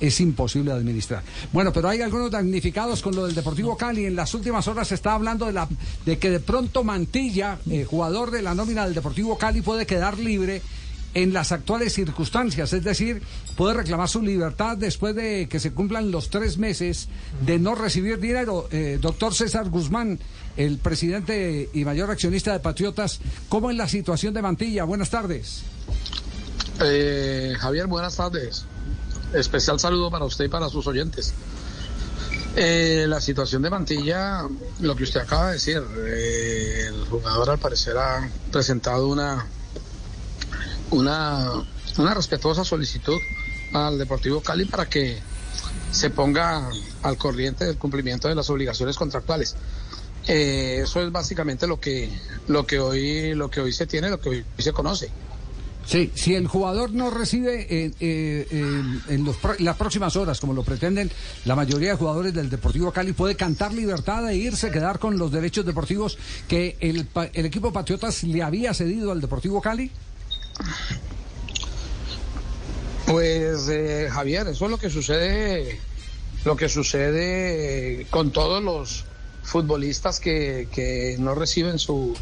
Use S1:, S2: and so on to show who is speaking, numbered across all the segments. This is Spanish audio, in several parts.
S1: es imposible administrar. Bueno, pero hay algunos damnificados con lo del Deportivo Cali. En las últimas horas se está hablando de, la, de que de pronto Mantilla, eh, jugador de la nómina del Deportivo Cali, puede quedar libre en las actuales circunstancias, es decir, puede reclamar su libertad después de que se cumplan los tres meses de no recibir dinero. Eh, doctor César Guzmán, el presidente y mayor accionista de Patriotas, ¿cómo es la situación de Mantilla? Buenas tardes.
S2: Eh, Javier, buenas tardes. Especial saludo para usted y para sus oyentes. Eh, la situación de Mantilla, lo que usted acaba de decir, eh, el jugador al parecer ha presentado una, una, una respetuosa solicitud al Deportivo Cali para que se ponga al corriente del cumplimiento de las obligaciones contractuales. Eh, eso es básicamente lo que, lo que hoy, lo que hoy se tiene, lo que hoy se conoce.
S1: Sí, si el jugador no recibe eh, eh, en los, las próximas horas, como lo pretenden la mayoría de jugadores del Deportivo Cali, puede cantar libertad e irse, quedar con los derechos deportivos que el, el equipo Patriotas le había cedido al Deportivo Cali.
S2: Pues eh, Javier, eso es lo que sucede, lo que sucede con todos los futbolistas que, que no reciben su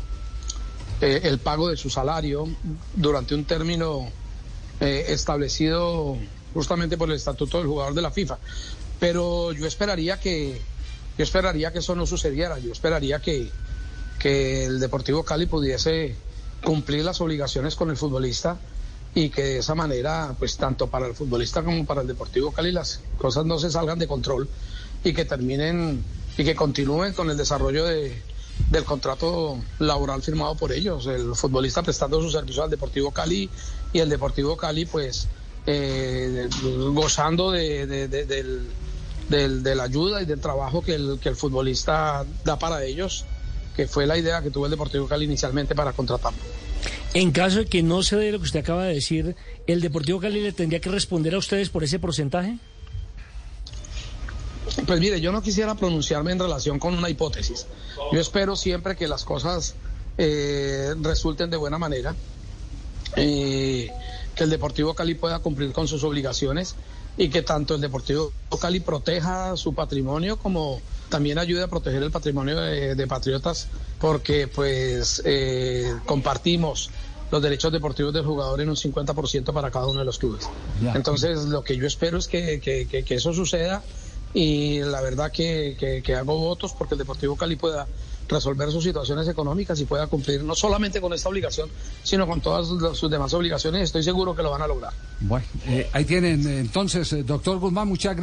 S2: eh, el pago de su salario durante un término eh, establecido justamente por el estatuto del jugador de la FIFA. Pero yo esperaría que yo esperaría que eso no sucediera. Yo esperaría que, que el Deportivo Cali pudiese cumplir las obligaciones con el futbolista y que de esa manera, pues tanto para el futbolista como para el Deportivo Cali las cosas no se salgan de control y que terminen y que continúen con el desarrollo de, del contrato laboral firmado por ellos, el futbolista prestando su servicio al Deportivo Cali y el Deportivo Cali pues eh, gozando de, de, de, la ayuda y del trabajo que el, que el futbolista da para ellos, que fue la idea que tuvo el Deportivo Cali inicialmente para contratarlo.
S3: En caso de que no se dé lo que usted acaba de decir, ¿el Deportivo Cali le tendría que responder a ustedes por ese porcentaje?
S2: Pues mire, yo no quisiera pronunciarme en relación con una hipótesis. Yo espero siempre que las cosas eh, resulten de buena manera, eh, que el Deportivo Cali pueda cumplir con sus obligaciones y que tanto el Deportivo Cali proteja su patrimonio como también ayude a proteger el patrimonio de, Patriotas, porque pues eh, compartimos los derechos deportivos del jugador en un 50% para cada uno de los clubes. Entonces, lo que yo espero es que, que eso suceda y la verdad que, que, hago votos porque el Deportivo Cali pueda resolver sus situaciones económicas y pueda cumplir no solamente con esta obligación, sino con todas sus demás obligaciones. Estoy seguro que lo van a lograr.
S1: Bueno, eh, ahí tienen entonces, eh, doctor Guzmán, muchas gracias.